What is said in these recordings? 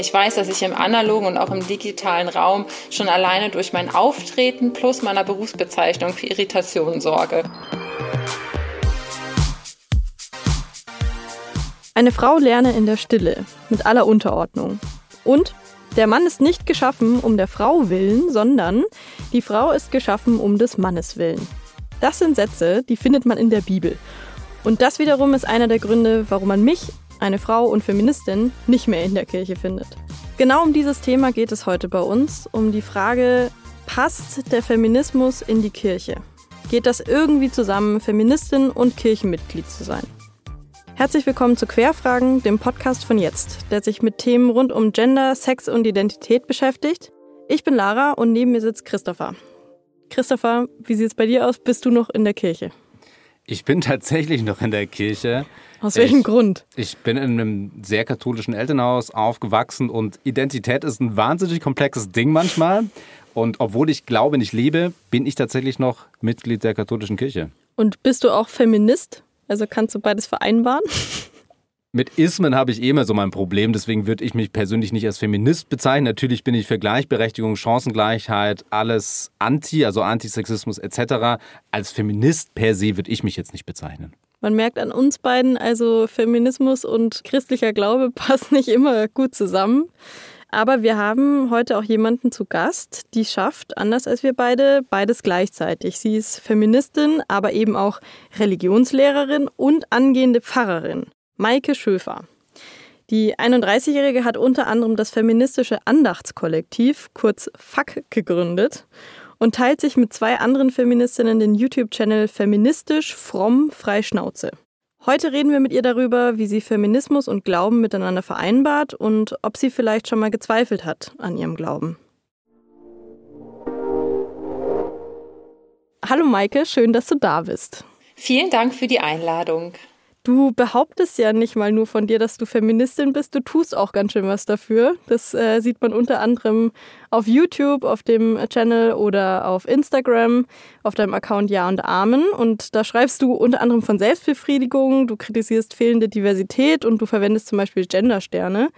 Ich weiß, dass ich im analogen und auch im digitalen Raum schon alleine durch mein Auftreten plus meiner Berufsbezeichnung für Irritationen sorge. Eine Frau lerne in der Stille, mit aller Unterordnung. Und der Mann ist nicht geschaffen um der Frau willen, sondern die Frau ist geschaffen um des Mannes willen. Das sind Sätze, die findet man in der Bibel. Und das wiederum ist einer der Gründe, warum man mich eine Frau und Feministin, nicht mehr in der Kirche findet. Genau um dieses Thema geht es heute bei uns, um die Frage, passt der Feminismus in die Kirche? Geht das irgendwie zusammen, Feministin und Kirchenmitglied zu sein? Herzlich willkommen zu Querfragen, dem Podcast von jetzt, der sich mit Themen rund um Gender, Sex und Identität beschäftigt. Ich bin Lara und neben mir sitzt Christopher. Christopher, wie sieht es bei dir aus? Bist du noch in der Kirche? Ich bin tatsächlich noch in der Kirche. Aus welchem ich, Grund? Ich bin in einem sehr katholischen Elternhaus aufgewachsen und Identität ist ein wahnsinnig komplexes Ding manchmal. Und obwohl ich glaube, nicht lebe, bin ich tatsächlich noch Mitglied der katholischen Kirche. Und bist du auch Feminist? Also kannst du beides vereinbaren? Mit Ismen habe ich eh immer so mein Problem, deswegen würde ich mich persönlich nicht als Feminist bezeichnen. Natürlich bin ich für Gleichberechtigung, Chancengleichheit, alles Anti, also Antisexismus etc. Als Feminist per se würde ich mich jetzt nicht bezeichnen. Man merkt an uns beiden, also Feminismus und christlicher Glaube passen nicht immer gut zusammen. Aber wir haben heute auch jemanden zu Gast, die schafft, anders als wir beide, beides gleichzeitig. Sie ist Feministin, aber eben auch Religionslehrerin und angehende Pfarrerin. Maike Schöfer. Die 31-Jährige hat unter anderem das feministische Andachtskollektiv, kurz FAK, gegründet und teilt sich mit zwei anderen Feministinnen den YouTube-Channel Feministisch, Fromm, Freischnauze. Heute reden wir mit ihr darüber, wie sie Feminismus und Glauben miteinander vereinbart und ob sie vielleicht schon mal gezweifelt hat an ihrem Glauben. Hallo Maike, schön, dass du da bist. Vielen Dank für die Einladung. Du behauptest ja nicht mal nur von dir, dass du Feministin bist, du tust auch ganz schön was dafür. Das äh, sieht man unter anderem auf YouTube, auf dem Channel oder auf Instagram, auf deinem Account Ja und Amen. Und da schreibst du unter anderem von Selbstbefriedigung, du kritisierst fehlende Diversität und du verwendest zum Beispiel Gendersterne.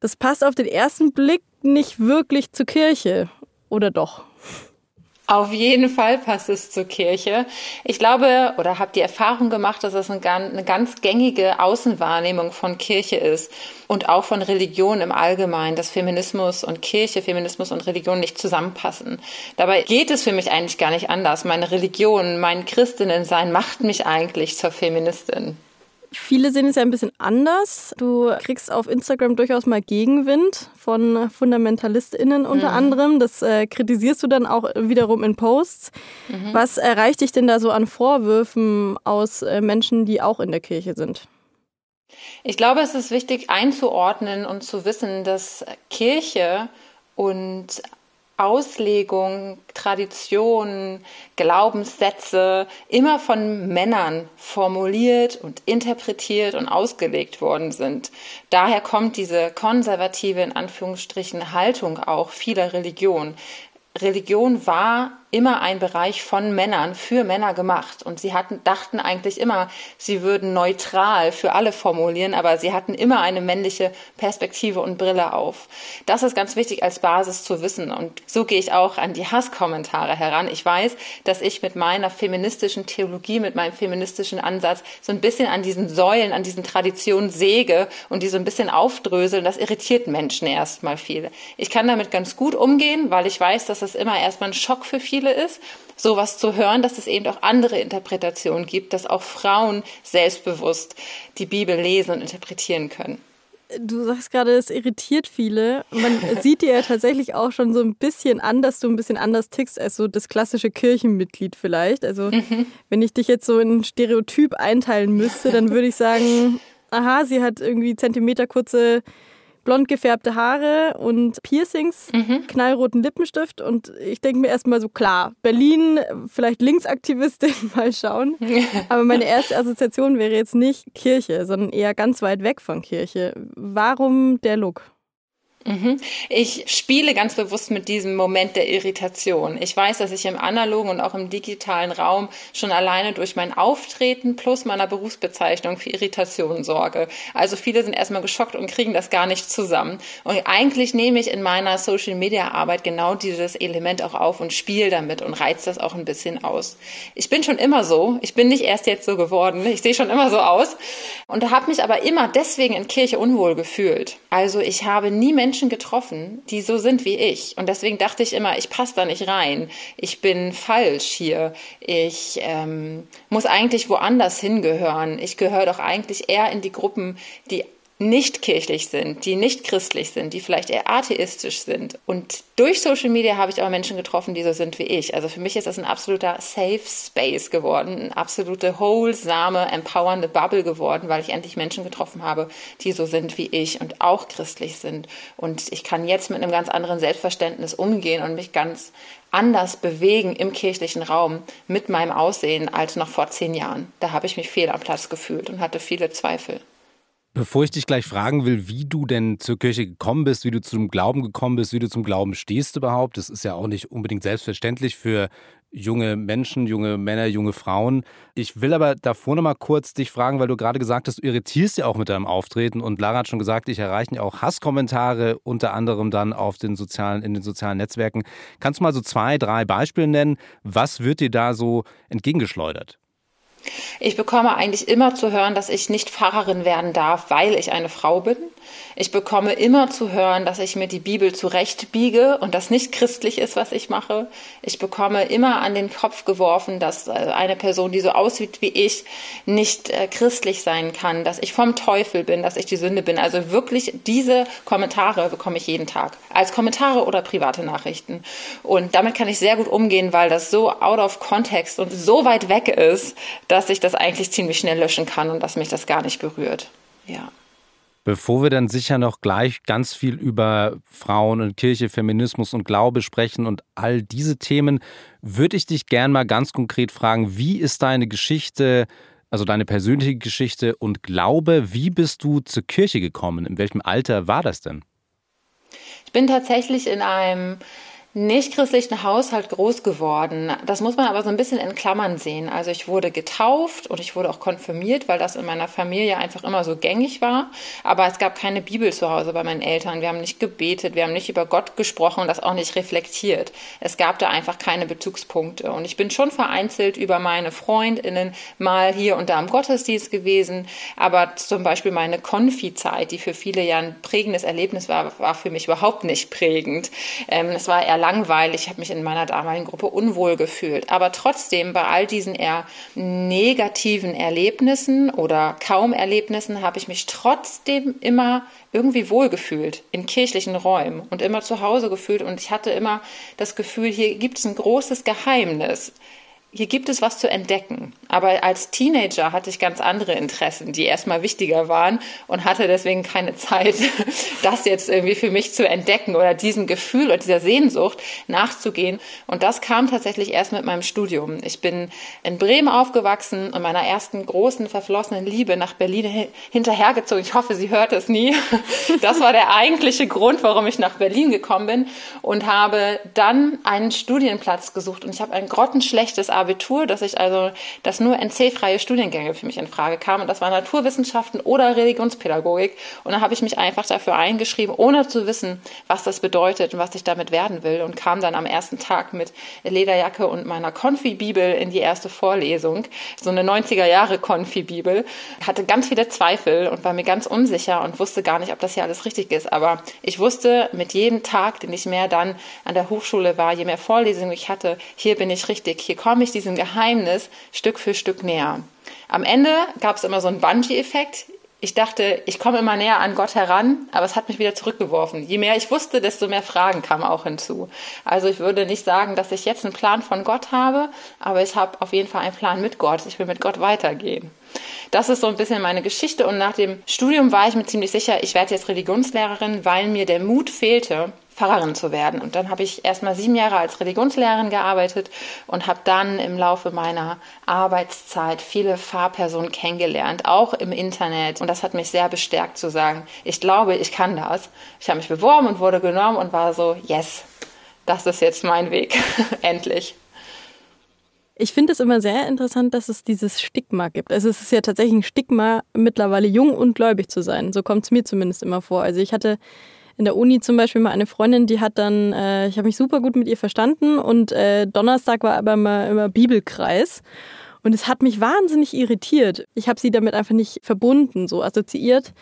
Das passt auf den ersten Blick nicht wirklich zur Kirche, oder doch? Auf jeden Fall passt es zur Kirche. Ich glaube oder habe die Erfahrung gemacht, dass es eine ganz gängige Außenwahrnehmung von Kirche ist und auch von Religion im Allgemeinen, dass Feminismus und Kirche, Feminismus und Religion nicht zusammenpassen. Dabei geht es für mich eigentlich gar nicht anders. Meine Religion, mein Christinnensein macht mich eigentlich zur Feministin. Viele sehen es ja ein bisschen anders. Du kriegst auf Instagram durchaus mal Gegenwind von FundamentalistInnen unter mhm. anderem. Das äh, kritisierst du dann auch wiederum in Posts. Mhm. Was erreicht dich denn da so an Vorwürfen aus äh, Menschen, die auch in der Kirche sind? Ich glaube, es ist wichtig einzuordnen und zu wissen, dass Kirche und Auslegung, Traditionen, Glaubenssätze immer von Männern formuliert und interpretiert und ausgelegt worden sind. Daher kommt diese konservative in Anführungsstrichen Haltung auch vieler Religionen. Religion war immer ein Bereich von Männern für Männer gemacht und sie hatten dachten eigentlich immer, sie würden neutral für alle formulieren, aber sie hatten immer eine männliche Perspektive und Brille auf. Das ist ganz wichtig als Basis zu wissen und so gehe ich auch an die Hasskommentare heran. Ich weiß, dass ich mit meiner feministischen Theologie, mit meinem feministischen Ansatz so ein bisschen an diesen Säulen, an diesen Traditionen säge und die so ein bisschen aufdröseln. Das irritiert Menschen erstmal viele. Ich kann damit ganz gut umgehen, weil ich weiß, dass es immer erstmal ein Schock für viele viele ist, sowas zu hören, dass es eben auch andere Interpretationen gibt, dass auch Frauen selbstbewusst die Bibel lesen und interpretieren können. Du sagst gerade, es irritiert viele. Man sieht dir ja tatsächlich auch schon so ein bisschen an, dass du ein bisschen anders tickst als so das klassische Kirchenmitglied vielleicht. Also mhm. wenn ich dich jetzt so in ein Stereotyp einteilen müsste, dann würde ich sagen, aha, sie hat irgendwie zentimeterkurze blond gefärbte Haare und Piercings, mhm. knallroten Lippenstift. Und ich denke mir erstmal so, klar, Berlin, vielleicht Linksaktivistin, mal schauen. Aber meine erste Assoziation wäre jetzt nicht Kirche, sondern eher ganz weit weg von Kirche. Warum der Look? Mhm. Ich spiele ganz bewusst mit diesem Moment der Irritation. Ich weiß, dass ich im analogen und auch im digitalen Raum schon alleine durch mein Auftreten plus meiner Berufsbezeichnung für Irritationen sorge. Also viele sind erstmal geschockt und kriegen das gar nicht zusammen. Und eigentlich nehme ich in meiner Social Media Arbeit genau dieses Element auch auf und spiele damit und reize das auch ein bisschen aus. Ich bin schon immer so. Ich bin nicht erst jetzt so geworden. Ich sehe schon immer so aus und habe mich aber immer deswegen in Kirche unwohl gefühlt. Also ich habe nie Menschen Menschen getroffen, die so sind wie ich. Und deswegen dachte ich immer, ich passe da nicht rein. Ich bin falsch hier. Ich ähm, muss eigentlich woanders hingehören. Ich gehöre doch eigentlich eher in die Gruppen, die nicht kirchlich sind, die nicht christlich sind, die vielleicht eher atheistisch sind. Und durch Social Media habe ich aber Menschen getroffen, die so sind wie ich. Also für mich ist das ein absoluter Safe Space geworden, eine absolute wholesome, empowernde Bubble geworden, weil ich endlich Menschen getroffen habe, die so sind wie ich und auch christlich sind. Und ich kann jetzt mit einem ganz anderen Selbstverständnis umgehen und mich ganz anders bewegen im kirchlichen Raum mit meinem Aussehen als noch vor zehn Jahren. Da habe ich mich fehl am Platz gefühlt und hatte viele Zweifel. Bevor ich dich gleich fragen will, wie du denn zur Kirche gekommen bist, wie du zum Glauben gekommen bist, wie du zum Glauben stehst überhaupt, das ist ja auch nicht unbedingt selbstverständlich für junge Menschen, junge Männer, junge Frauen. Ich will aber davor noch mal kurz dich fragen, weil du gerade gesagt hast, du irritierst ja auch mit deinem Auftreten und Lara hat schon gesagt, dich erreichen ja auch Hasskommentare, unter anderem dann auf den sozialen, in den sozialen Netzwerken. Kannst du mal so zwei, drei Beispiele nennen? Was wird dir da so entgegengeschleudert? Ich bekomme eigentlich immer zu hören, dass ich nicht Pfarrerin werden darf, weil ich eine Frau bin. Ich bekomme immer zu hören, dass ich mir die Bibel zurechtbiege und das nicht christlich ist, was ich mache. Ich bekomme immer an den Kopf geworfen, dass äh, eine Person, die so aussieht wie ich, nicht äh, christlich sein kann, dass ich vom Teufel bin, dass ich die Sünde bin. Also wirklich diese Kommentare bekomme ich jeden Tag. Als Kommentare oder private Nachrichten. Und damit kann ich sehr gut umgehen, weil das so out of context und so weit weg ist, dass ich das eigentlich ziemlich schnell löschen kann und dass mich das gar nicht berührt. Ja. Bevor wir dann sicher noch gleich ganz viel über Frauen und Kirche, Feminismus und Glaube sprechen und all diese Themen, würde ich dich gern mal ganz konkret fragen, wie ist deine Geschichte, also deine persönliche Geschichte und Glaube, wie bist du zur Kirche gekommen? In welchem Alter war das denn? Ich bin tatsächlich in einem nichtchristlichen Haushalt groß geworden. Das muss man aber so ein bisschen in Klammern sehen. Also ich wurde getauft und ich wurde auch konfirmiert, weil das in meiner Familie einfach immer so gängig war. Aber es gab keine Bibel zu Hause bei meinen Eltern. Wir haben nicht gebetet, wir haben nicht über Gott gesprochen und das auch nicht reflektiert. Es gab da einfach keine Bezugspunkte. Und ich bin schon vereinzelt über meine Freundinnen mal hier und da im Gottesdienst gewesen. Aber zum Beispiel meine Konfi-Zeit, die für viele ja ein prägendes Erlebnis war, war für mich überhaupt nicht prägend. Ähm, es war eher langweilig, ich habe mich in meiner damaligen Gruppe unwohl gefühlt. Aber trotzdem, bei all diesen eher negativen Erlebnissen oder kaum Erlebnissen, habe ich mich trotzdem immer irgendwie wohlgefühlt in kirchlichen Räumen und immer zu Hause gefühlt. Und ich hatte immer das Gefühl, hier gibt es ein großes Geheimnis hier gibt es was zu entdecken. Aber als Teenager hatte ich ganz andere Interessen, die erstmal wichtiger waren und hatte deswegen keine Zeit, das jetzt irgendwie für mich zu entdecken oder diesem Gefühl oder dieser Sehnsucht nachzugehen. Und das kam tatsächlich erst mit meinem Studium. Ich bin in Bremen aufgewachsen und meiner ersten großen verflossenen Liebe nach Berlin hinterhergezogen. Ich hoffe, sie hört es nie. Das war der eigentliche Grund, warum ich nach Berlin gekommen bin und habe dann einen Studienplatz gesucht und ich habe ein grottenschlechtes Abi Abitur, dass ich also, dass nur NC-freie Studiengänge für mich in Frage kamen. Und das war Naturwissenschaften oder Religionspädagogik. Und dann habe ich mich einfach dafür eingeschrieben, ohne zu wissen, was das bedeutet und was ich damit werden will. Und kam dann am ersten Tag mit Lederjacke und meiner Konfi-Bibel in die erste Vorlesung. So eine 90er-Jahre-Konfi-Bibel. Hatte ganz viele Zweifel und war mir ganz unsicher und wusste gar nicht, ob das hier alles richtig ist. Aber ich wusste mit jedem Tag, den ich mehr dann an der Hochschule war, je mehr Vorlesungen ich hatte, hier bin ich richtig, hier komme ich diesem Geheimnis Stück für Stück näher. Am Ende gab es immer so einen Bungee-Effekt. Ich dachte, ich komme immer näher an Gott heran, aber es hat mich wieder zurückgeworfen. Je mehr ich wusste, desto mehr Fragen kamen auch hinzu. Also ich würde nicht sagen, dass ich jetzt einen Plan von Gott habe, aber ich habe auf jeden Fall einen Plan mit Gott. Ich will mit Gott weitergehen. Das ist so ein bisschen meine Geschichte und nach dem Studium war ich mir ziemlich sicher, ich werde jetzt Religionslehrerin, weil mir der Mut fehlte, Pfarrerin zu werden. Und dann habe ich erst mal sieben Jahre als Religionslehrerin gearbeitet und habe dann im Laufe meiner Arbeitszeit viele Fahrpersonen kennengelernt, auch im Internet. Und das hat mich sehr bestärkt zu sagen, ich glaube, ich kann das. Ich habe mich beworben und wurde genommen und war so, yes, das ist jetzt mein Weg, endlich. Ich finde es immer sehr interessant, dass es dieses Stigma gibt. Also es ist ja tatsächlich ein Stigma, mittlerweile jung und gläubig zu sein. So kommt es mir zumindest immer vor. Also ich hatte in der Uni zum Beispiel mal eine Freundin, die hat dann, äh, ich habe mich super gut mit ihr verstanden und äh, Donnerstag war aber immer, immer Bibelkreis. Und es hat mich wahnsinnig irritiert. Ich habe sie damit einfach nicht verbunden, so assoziiert.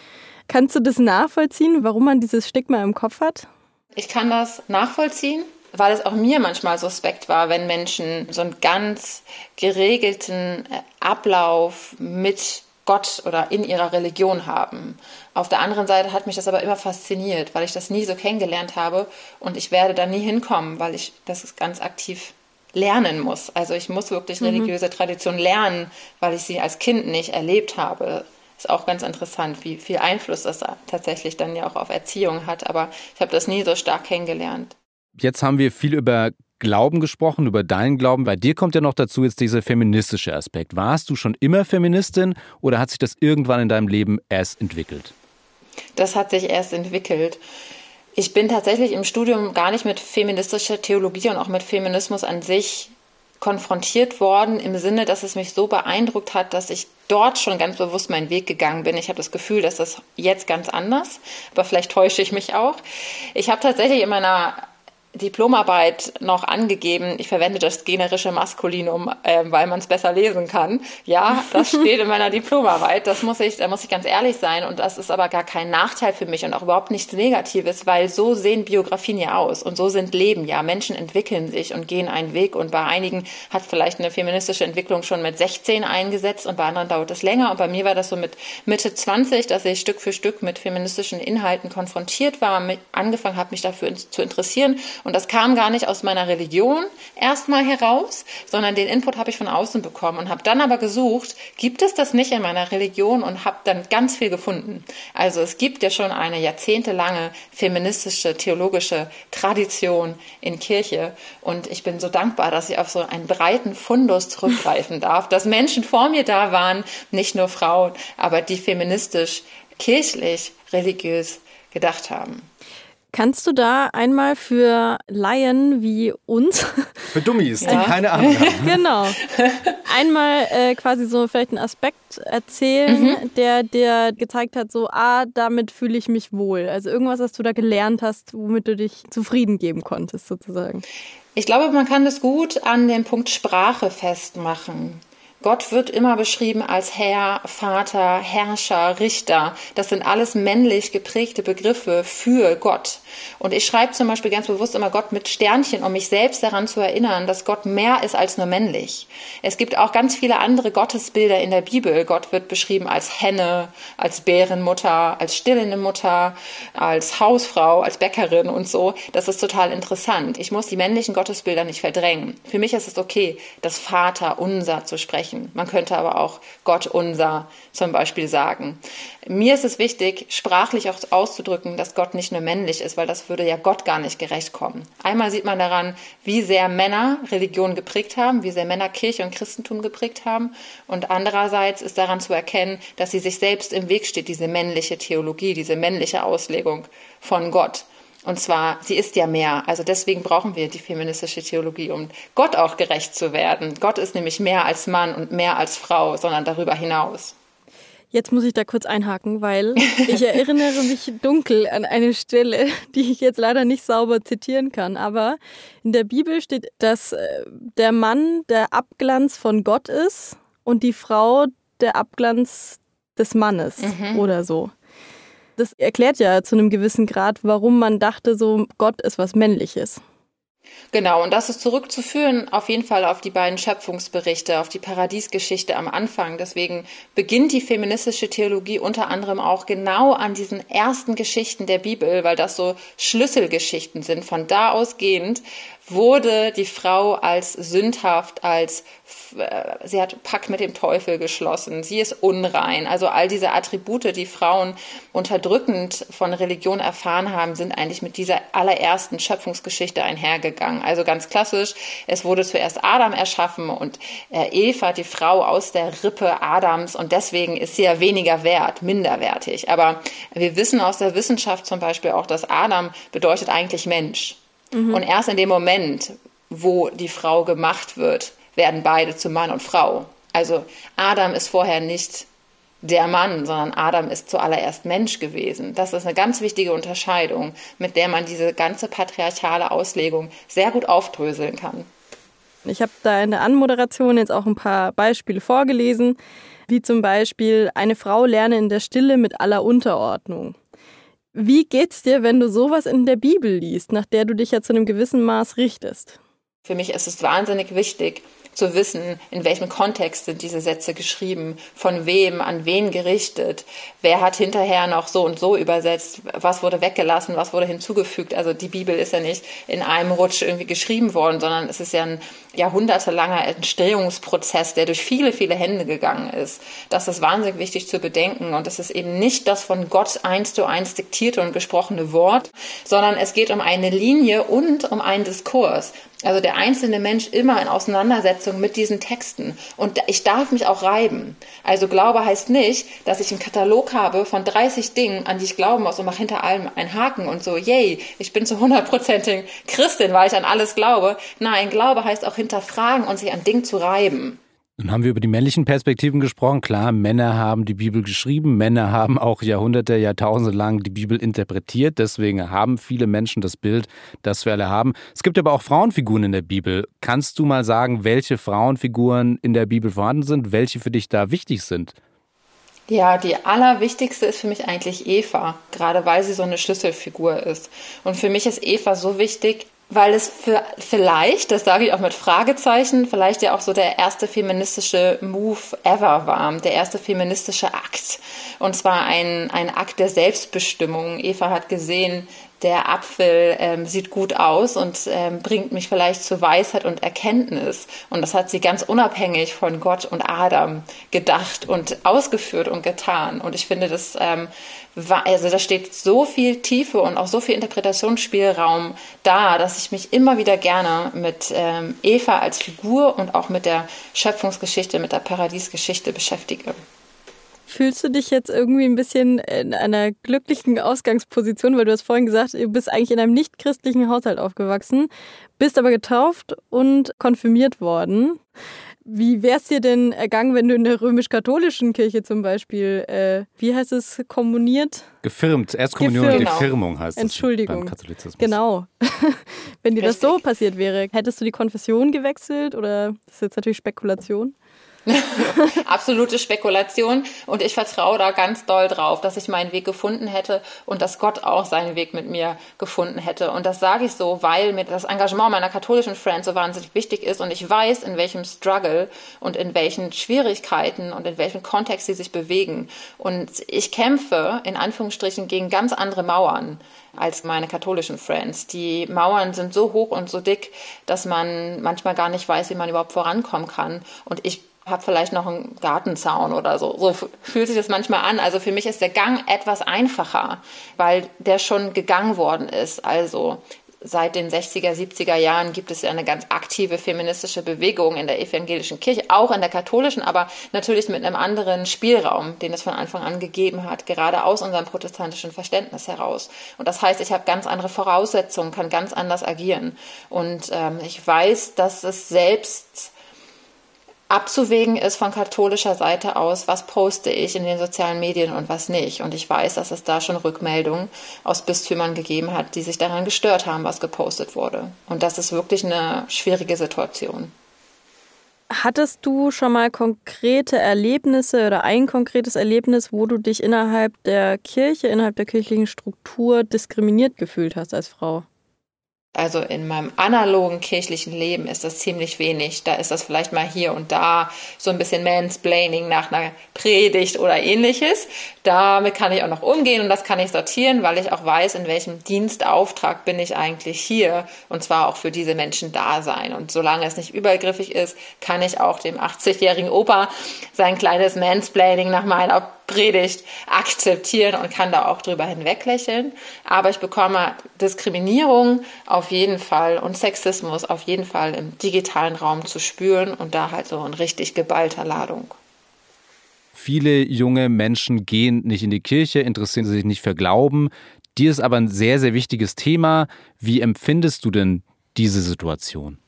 Kannst du das nachvollziehen, warum man dieses Stigma im Kopf hat? Ich kann das nachvollziehen, weil es auch mir manchmal suspekt war, wenn Menschen so einen ganz geregelten äh, Ablauf mit Gott oder in ihrer Religion haben. Auf der anderen Seite hat mich das aber immer fasziniert, weil ich das nie so kennengelernt habe und ich werde da nie hinkommen, weil ich das ganz aktiv lernen muss. Also ich muss wirklich mhm. religiöse Tradition lernen, weil ich sie als Kind nicht erlebt habe. Ist auch ganz interessant, wie viel Einfluss das tatsächlich dann ja auch auf Erziehung hat, aber ich habe das nie so stark kennengelernt. Jetzt haben wir viel über Glauben gesprochen, über deinen Glauben. Bei dir kommt ja noch dazu jetzt dieser feministische Aspekt. Warst du schon immer Feministin oder hat sich das irgendwann in deinem Leben erst entwickelt? Das hat sich erst entwickelt. Ich bin tatsächlich im Studium gar nicht mit feministischer Theologie und auch mit Feminismus an sich konfrontiert worden, im Sinne, dass es mich so beeindruckt hat, dass ich dort schon ganz bewusst meinen Weg gegangen bin. Ich habe das Gefühl, dass das jetzt ganz anders, aber vielleicht täusche ich mich auch. Ich habe tatsächlich in meiner Diplomarbeit noch angegeben, ich verwende das generische Maskulinum, äh, weil man es besser lesen kann. Ja, das steht in meiner Diplomarbeit. Das muss ich, da muss ich ganz ehrlich sein. Und das ist aber gar kein Nachteil für mich und auch überhaupt nichts Negatives, weil so sehen Biografien ja aus und so sind Leben ja. Menschen entwickeln sich und gehen einen Weg und bei einigen hat vielleicht eine feministische Entwicklung schon mit 16 eingesetzt und bei anderen dauert es länger. Und bei mir war das so mit Mitte 20, dass ich Stück für Stück mit feministischen Inhalten konfrontiert war, angefangen habe, mich dafür zu interessieren und das kam gar nicht aus meiner Religion erstmal heraus, sondern den Input habe ich von außen bekommen und habe dann aber gesucht, gibt es das nicht in meiner Religion und habe dann ganz viel gefunden. Also es gibt ja schon eine jahrzehntelange feministische, theologische Tradition in Kirche und ich bin so dankbar, dass ich auf so einen breiten Fundus zurückgreifen darf, dass Menschen vor mir da waren, nicht nur Frauen, aber die feministisch, kirchlich, religiös gedacht haben. Kannst du da einmal für Laien wie uns. Für Dummies, die ja. keine Ahnung haben. genau. Einmal äh, quasi so vielleicht einen Aspekt erzählen, mhm. der dir gezeigt hat, so, ah, damit fühle ich mich wohl. Also irgendwas, was du da gelernt hast, womit du dich zufrieden geben konntest, sozusagen. Ich glaube, man kann das gut an dem Punkt Sprache festmachen. Gott wird immer beschrieben als Herr, Vater, Herrscher, Richter. Das sind alles männlich geprägte Begriffe für Gott. Und ich schreibe zum Beispiel ganz bewusst immer Gott mit Sternchen, um mich selbst daran zu erinnern, dass Gott mehr ist als nur männlich. Es gibt auch ganz viele andere Gottesbilder in der Bibel. Gott wird beschrieben als Henne, als Bärenmutter, als stillende Mutter, als Hausfrau, als Bäckerin und so. Das ist total interessant. Ich muss die männlichen Gottesbilder nicht verdrängen. Für mich ist es okay, das Vater unser zu sprechen sprechen. Man könnte aber auch Gott unser zum Beispiel sagen. Mir ist es wichtig, sprachlich auch auszudrücken, dass Gott nicht nur männlich ist, weil das würde ja Gott gar nicht gerecht kommen. Einmal sieht man daran, wie sehr Männer Religion geprägt haben, wie sehr Männer Kirche und Christentum geprägt haben. Und andererseits ist daran zu erkennen, dass sie sich selbst im Weg steht, diese männliche Theologie, diese männliche Auslegung von Gott. Und zwar, sie ist ja mehr. Also deswegen brauchen wir die feministische Theologie, um Gott auch gerecht zu werden. Gott ist nämlich mehr als Mann und mehr als Frau, sondern darüber hinaus. Jetzt muss ich da kurz einhaken, weil ich erinnere mich dunkel an eine Stelle, die ich jetzt leider nicht sauber zitieren kann. Aber in der Bibel steht, dass äh, der Mann der Abglanz von Gott ist und die Frau der Abglanz des Mannes mhm. oder so. Das erklärt ja zu einem gewissen Grad, warum man dachte, so Gott ist was Männliches. Genau, und das ist zurückzuführen auf jeden Fall auf die beiden Schöpfungsberichte, auf die Paradiesgeschichte am Anfang. Deswegen beginnt die feministische Theologie unter anderem auch genau an diesen ersten Geschichten der Bibel, weil das so Schlüsselgeschichten sind. Von da ausgehend wurde die Frau als sündhaft, als äh, sie hat Pakt mit dem Teufel geschlossen, sie ist unrein. Also all diese Attribute, die Frauen unterdrückend von Religion erfahren haben, sind eigentlich mit dieser allerersten Schöpfungsgeschichte einhergegangen. Also ganz klassisch, es wurde zuerst Adam erschaffen und äh, Eva, die Frau aus der Rippe Adams und deswegen ist sie ja weniger wert, minderwertig. Aber wir wissen aus der Wissenschaft zum Beispiel auch, dass Adam bedeutet eigentlich Mensch. Mhm. Und erst in dem Moment, wo die Frau gemacht wird, werden beide zu Mann und Frau. Also Adam ist vorher nicht der Mann, sondern Adam ist zuallererst Mensch gewesen. Das ist eine ganz wichtige Unterscheidung, mit der man diese ganze patriarchale Auslegung sehr gut aufdröseln kann. Ich habe da in der Anmoderation jetzt auch ein paar Beispiele vorgelesen, wie zum Beispiel eine Frau lerne in der Stille mit aller Unterordnung. Wie geht's dir, wenn du sowas in der Bibel liest, nach der du dich ja zu einem gewissen Maß richtest? Für mich ist es wahnsinnig wichtig, zu wissen, in welchem Kontext sind diese Sätze geschrieben, von wem, an wen gerichtet, wer hat hinterher noch so und so übersetzt, was wurde weggelassen, was wurde hinzugefügt. Also die Bibel ist ja nicht in einem Rutsch irgendwie geschrieben worden, sondern es ist ja ein jahrhundertelanger Entstehungsprozess, der durch viele, viele Hände gegangen ist. Das ist wahnsinnig wichtig zu bedenken und es ist eben nicht das von Gott eins zu eins diktierte und gesprochene Wort, sondern es geht um eine Linie und um einen Diskurs. Also der einzelne Mensch immer in Auseinandersetzung mit diesen Texten. Und ich darf mich auch reiben. Also Glaube heißt nicht, dass ich einen Katalog habe von 30 Dingen, an die ich glauben muss und mache hinter allem einen Haken und so, yay, ich bin zu hundertprozentigen Christin, weil ich an alles glaube. Nein, Glaube heißt auch hinterfragen und sich an Dingen zu reiben. Nun haben wir über die männlichen Perspektiven gesprochen. Klar, Männer haben die Bibel geschrieben, Männer haben auch Jahrhunderte, Jahrtausende lang die Bibel interpretiert. Deswegen haben viele Menschen das Bild, das wir alle haben. Es gibt aber auch Frauenfiguren in der Bibel. Kannst du mal sagen, welche Frauenfiguren in der Bibel vorhanden sind, welche für dich da wichtig sind? Ja, die allerwichtigste ist für mich eigentlich Eva, gerade weil sie so eine Schlüsselfigur ist. Und für mich ist Eva so wichtig, weil es für, vielleicht, das sage ich auch mit Fragezeichen, vielleicht ja auch so der erste feministische Move ever war, der erste feministische Akt. Und zwar ein, ein Akt der Selbstbestimmung. Eva hat gesehen, der Apfel ähm, sieht gut aus und ähm, bringt mich vielleicht zu Weisheit und Erkenntnis. Und das hat sie ganz unabhängig von Gott und Adam gedacht und ausgeführt und getan. Und ich finde, das ähm, war, also da steht so viel Tiefe und auch so viel Interpretationsspielraum da, dass ich mich immer wieder gerne mit ähm, Eva als Figur und auch mit der Schöpfungsgeschichte, mit der Paradiesgeschichte beschäftige. Fühlst du dich jetzt irgendwie ein bisschen in einer glücklichen Ausgangsposition, weil du hast vorhin gesagt, du bist eigentlich in einem nicht christlichen Haushalt aufgewachsen, bist aber getauft und konfirmiert worden. Wie wäre es dir denn ergangen, wenn du in der römisch-katholischen Kirche zum Beispiel, äh, wie heißt es, kommuniert? Gefirmt. Erstkommunion Gefirmt. und Firmung heißt Entschuldigung. es beim Katholizismus. Genau. wenn dir das so passiert wäre, hättest du die Konfession gewechselt oder das ist jetzt natürlich Spekulation? Absolute Spekulation und ich vertraue da ganz doll drauf, dass ich meinen Weg gefunden hätte und dass Gott auch seinen Weg mit mir gefunden hätte. Und das sage ich so, weil mir das Engagement meiner katholischen Friends so wahnsinnig wichtig ist und ich weiß, in welchem Struggle und in welchen Schwierigkeiten und in welchem Kontext sie sich bewegen. Und ich kämpfe in Anführungsstrichen gegen ganz andere Mauern als meine katholischen Friends. Die Mauern sind so hoch und so dick, dass man manchmal gar nicht weiß, wie man überhaupt vorankommen kann. Und ich habe vielleicht noch einen Gartenzaun oder so. So fühlt sich das manchmal an. Also für mich ist der Gang etwas einfacher, weil der schon gegangen worden ist. Also seit den 60er, 70er Jahren gibt es ja eine ganz aktive feministische Bewegung in der evangelischen Kirche, auch in der katholischen, aber natürlich mit einem anderen Spielraum, den es von Anfang an gegeben hat, gerade aus unserem protestantischen Verständnis heraus. Und das heißt, ich habe ganz andere Voraussetzungen, kann ganz anders agieren. Und ähm, ich weiß, dass es selbst abzuwägen ist von katholischer Seite aus, was poste ich in den sozialen Medien und was nicht. Und ich weiß, dass es da schon Rückmeldungen aus Bistümern gegeben hat, die sich daran gestört haben, was gepostet wurde. Und das ist wirklich eine schwierige Situation. Hattest du schon mal konkrete Erlebnisse oder ein konkretes Erlebnis, wo du dich innerhalb der Kirche, innerhalb der kirchlichen Struktur diskriminiert gefühlt hast als Frau? Also in meinem analogen kirchlichen Leben ist das ziemlich wenig. Da ist das vielleicht mal hier und da so ein bisschen Mansplaining nach einer Predigt oder ähnliches. Damit kann ich auch noch umgehen und das kann ich sortieren, weil ich auch weiß, in welchem Dienstauftrag bin ich eigentlich hier und zwar auch für diese Menschen da sein. Und solange es nicht übergriffig ist, kann ich auch dem 80-jährigen Opa sein kleines Mansplaining nach meiner Predigt akzeptieren und kann da auch drüber hinweglächeln. Aber ich bekomme Diskriminierung auf jeden Fall und Sexismus auf jeden Fall im digitalen Raum zu spüren und da halt so in richtig geballter Ladung. Viele junge Menschen gehen nicht in die Kirche, interessieren sich nicht für Glauben. Dir ist aber ein sehr, sehr wichtiges Thema. Wie empfindest du denn diese Situation?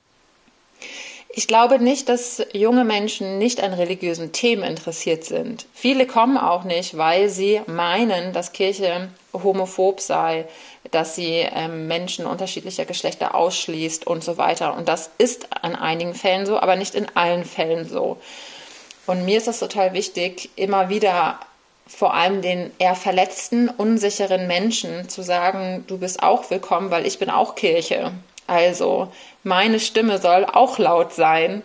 Ich glaube nicht, dass junge Menschen nicht an religiösen Themen interessiert sind. Viele kommen auch nicht, weil sie meinen, dass Kirche homophob sei, dass sie ähm, Menschen unterschiedlicher Geschlechter ausschließt und so weiter. Und das ist an einigen Fällen so, aber nicht in allen Fällen so. Und mir ist es total wichtig, immer wieder vor allem den eher verletzten, unsicheren Menschen zu sagen, du bist auch willkommen, weil ich bin auch Kirche. Also meine Stimme soll auch laut sein,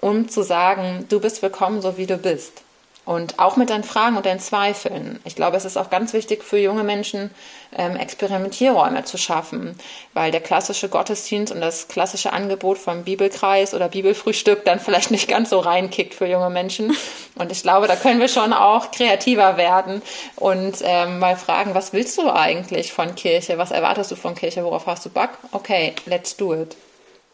um zu sagen, du bist willkommen, so wie du bist. Und auch mit deinen Fragen und deinen Zweifeln. Ich glaube, es ist auch ganz wichtig für junge Menschen, ähm, Experimentierräume zu schaffen, weil der klassische Gottesdienst und das klassische Angebot vom Bibelkreis oder Bibelfrühstück dann vielleicht nicht ganz so reinkickt für junge Menschen. Und ich glaube, da können wir schon auch kreativer werden und ähm, mal fragen, was willst du eigentlich von Kirche? Was erwartest du von Kirche? Worauf hast du Bock? Okay, let's do it.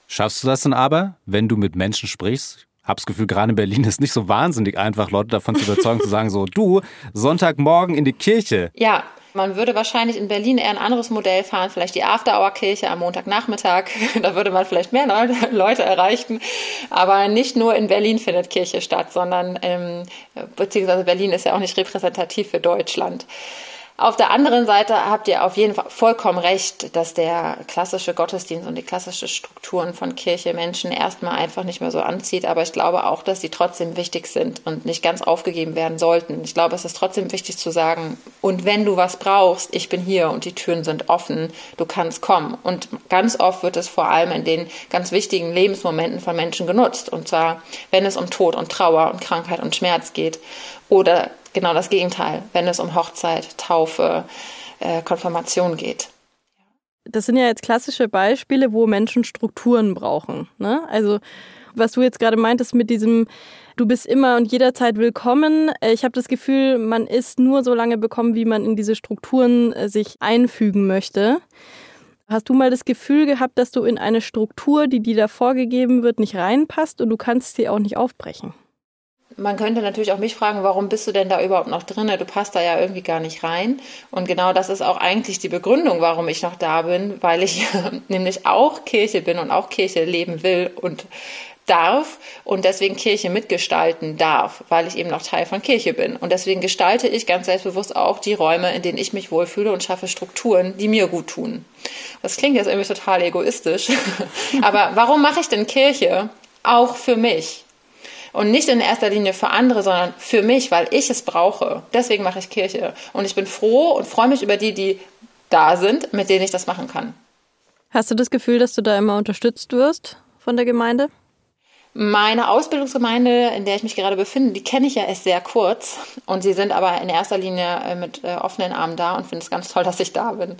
Schaffst du das denn aber, wenn du mit Menschen sprichst? Hab's Gefühl, gerade in Berlin ist nicht so wahnsinnig einfach, Leute davon zu überzeugen, zu sagen, so, du, Sonntagmorgen in die Kirche. Ja, man würde wahrscheinlich in Berlin eher ein anderes Modell fahren, vielleicht die After-Hour-Kirche am Montagnachmittag. Da würde man vielleicht mehr Leute erreichen. Aber nicht nur in Berlin findet Kirche statt, sondern ähm, beziehungsweise Berlin ist ja auch nicht repräsentativ für Deutschland. Auf der anderen Seite habt ihr auf jeden Fall vollkommen recht, dass der klassische Gottesdienst und die klassische Strukturen von Kirche Menschen erstmal einfach nicht mehr so anzieht. Aber ich glaube auch, dass sie trotzdem wichtig sind und nicht ganz aufgegeben werden sollten. Ich glaube, es ist trotzdem wichtig zu sagen, und wenn du was brauchst, ich bin hier und die Türen sind offen, du kannst kommen. Und ganz oft wird es vor allem in den ganz wichtigen Lebensmomenten von Menschen genutzt. Und zwar, wenn es um Tod und Trauer und Krankheit und Schmerz geht oder genau das Gegenteil, wenn es um Hochzeit, Taufe, äh, Konfirmation geht. Das sind ja jetzt klassische Beispiele, wo Menschen Strukturen brauchen. Ne? Also was du jetzt gerade meintest mit diesem, du bist immer und jederzeit willkommen. Äh, ich habe das Gefühl, man ist nur so lange bekommen, wie man in diese Strukturen äh, sich einfügen möchte. Hast du mal das Gefühl gehabt, dass du in eine Struktur, die dir da vorgegeben wird, nicht reinpasst und du kannst sie auch nicht aufbrechen? Man könnte natürlich auch mich fragen, warum bist du denn da überhaupt noch drin? Du passt da ja irgendwie gar nicht rein. Und genau das ist auch eigentlich die Begründung, warum ich noch da bin, weil ich nämlich auch Kirche bin und auch Kirche leben will und darf und deswegen Kirche mitgestalten darf, weil ich eben noch Teil von Kirche bin. Und deswegen gestalte ich ganz selbstbewusst auch die Räume, in denen ich mich wohlfühle und schaffe Strukturen, die mir gut tun. Das klingt jetzt irgendwie total egoistisch. Aber warum mache ich denn Kirche? Auch für mich. Und nicht in erster Linie für andere, sondern für mich, weil ich es brauche. Deswegen mache ich Kirche. Und ich bin froh und freue mich über die, die da sind, mit denen ich das machen kann. Hast du das Gefühl, dass du da immer unterstützt wirst von der Gemeinde? Meine Ausbildungsgemeinde, in der ich mich gerade befinde, die kenne ich ja erst sehr kurz. Und sie sind aber in erster Linie äh, mit äh, offenen Armen da und finde es ganz toll, dass ich da bin.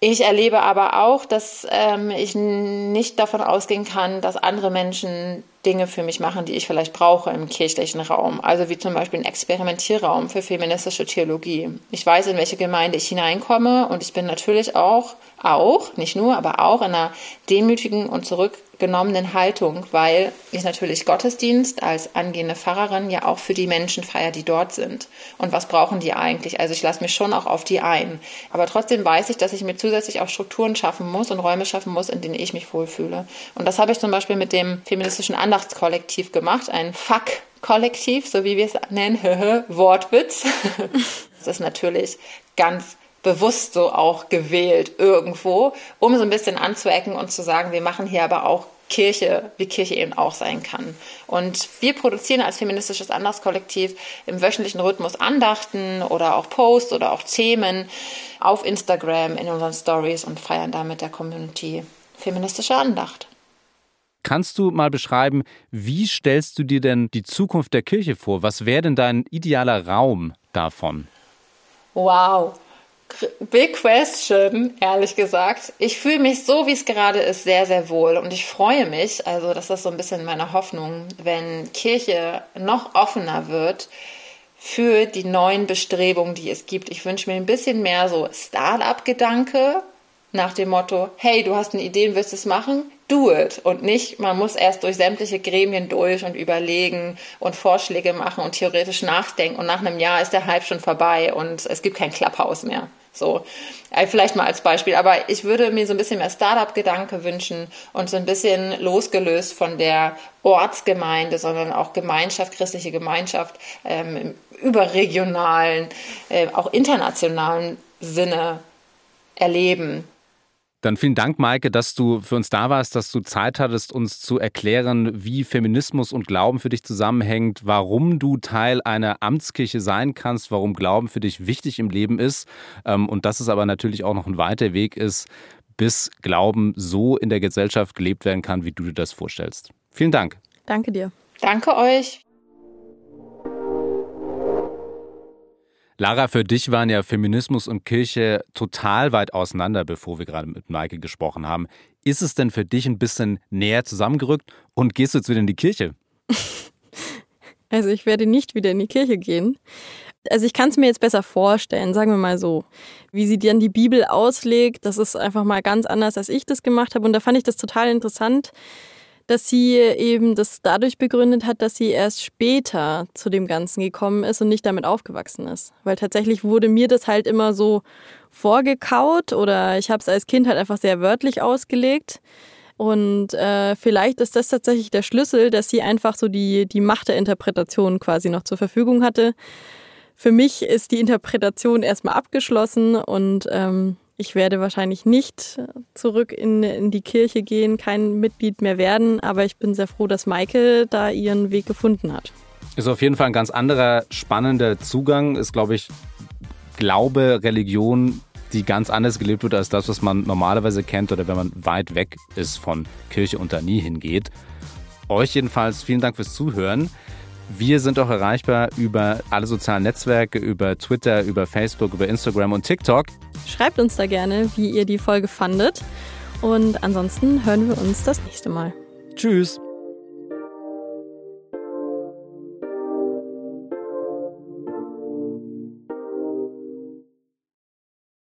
Ich erlebe aber auch, dass ähm, ich nicht davon ausgehen kann, dass andere Menschen Dinge für mich machen, die ich vielleicht brauche im kirchlichen Raum. Also wie zum Beispiel ein Experimentierraum für feministische Theologie. Ich weiß, in welche Gemeinde ich hineinkomme und ich bin natürlich auch, auch, nicht nur, aber auch in einer demütigen und zurückgenommenen Haltung, weil ich natürlich Gottesdienst als angehende Pfarrerin ja auch für die Menschen feiere, die dort sind. Und was brauchen die eigentlich? Also ich lasse mich schon auch auf die ein. Aber trotzdem weiß ich, dass ich mir zusätzlich auch Strukturen schaffen muss und Räume schaffen muss, in denen ich mich wohlfühle. Und das habe ich zum Beispiel mit dem feministischen Andachtskollektiv gemacht, ein Fuck-Kollektiv, so wie wir es nennen, Wortwitz. Das ist natürlich ganz bewusst so auch gewählt irgendwo, um so ein bisschen anzuecken und zu sagen, wir machen hier aber auch Kirche, wie Kirche eben auch sein kann. Und wir produzieren als feministisches Andachtskollektiv im wöchentlichen Rhythmus Andachten oder auch Posts oder auch Themen auf Instagram in unseren Stories und feiern da mit der Community feministische Andacht. Kannst du mal beschreiben, wie stellst du dir denn die Zukunft der Kirche vor? Was wäre denn dein idealer Raum davon? Wow, big question, ehrlich gesagt. Ich fühle mich so, wie es gerade ist, sehr, sehr wohl. Und ich freue mich, also das ist so ein bisschen meine Hoffnung, wenn Kirche noch offener wird für die neuen Bestrebungen, die es gibt. Ich wünsche mir ein bisschen mehr so Start-up-Gedanke nach dem Motto, hey, du hast eine Idee und willst es machen? Do it. Und nicht, man muss erst durch sämtliche Gremien durch und überlegen und Vorschläge machen und theoretisch nachdenken. Und nach einem Jahr ist der Hype schon vorbei und es gibt kein Clubhouse mehr. So, äh, vielleicht mal als Beispiel. Aber ich würde mir so ein bisschen mehr Startup-Gedanke wünschen und so ein bisschen losgelöst von der Ortsgemeinde, sondern auch Gemeinschaft, christliche Gemeinschaft ähm, im überregionalen, äh, auch internationalen Sinne erleben. Dann vielen Dank, Maike, dass du für uns da warst, dass du Zeit hattest, uns zu erklären, wie Feminismus und Glauben für dich zusammenhängt, warum du Teil einer Amtskirche sein kannst, warum Glauben für dich wichtig im Leben ist ähm, und dass es aber natürlich auch noch ein weiter Weg ist, bis Glauben so in der Gesellschaft gelebt werden kann, wie du dir das vorstellst. Vielen Dank. Danke dir. Danke euch. Lara, für dich waren ja Feminismus und Kirche total weit auseinander, bevor wir gerade mit Maike gesprochen haben. Ist es denn für dich ein bisschen näher zusammengerückt und gehst du jetzt wieder in die Kirche? Also ich werde nicht wieder in die Kirche gehen. Also ich kann es mir jetzt besser vorstellen, sagen wir mal so. Wie sie dann die Bibel auslegt, das ist einfach mal ganz anders, als ich das gemacht habe. Und da fand ich das total interessant, dass sie eben das dadurch begründet hat, dass sie erst später zu dem Ganzen gekommen ist und nicht damit aufgewachsen ist. Weil tatsächlich wurde mir das halt immer so vorgekaut oder ich habe es als Kind halt einfach sehr wörtlich ausgelegt. Und äh, vielleicht ist das tatsächlich der Schlüssel, dass sie einfach so die, die Macht der Interpretation quasi noch zur Verfügung hatte. Für mich ist die Interpretation erstmal abgeschlossen und ähm, ich werde wahrscheinlich nicht zurück in, in die Kirche gehen, kein Mitglied mehr werden, aber ich bin sehr froh, dass Maike da ihren Weg gefunden hat. Ist auf jeden Fall ein ganz anderer, spannender Zugang. Ist, glaube ich, Glaube, Religion, die ganz anders gelebt wird als das, was man normalerweise kennt oder wenn man weit weg ist von Kirche und da nie hingeht. Euch jedenfalls vielen Dank fürs Zuhören. Wir sind auch erreichbar über alle sozialen Netzwerke, über Twitter, über Facebook, über Instagram und TikTok. Schreibt uns da gerne, wie ihr die Folge fandet. Und ansonsten hören wir uns das nächste Mal. Tschüss.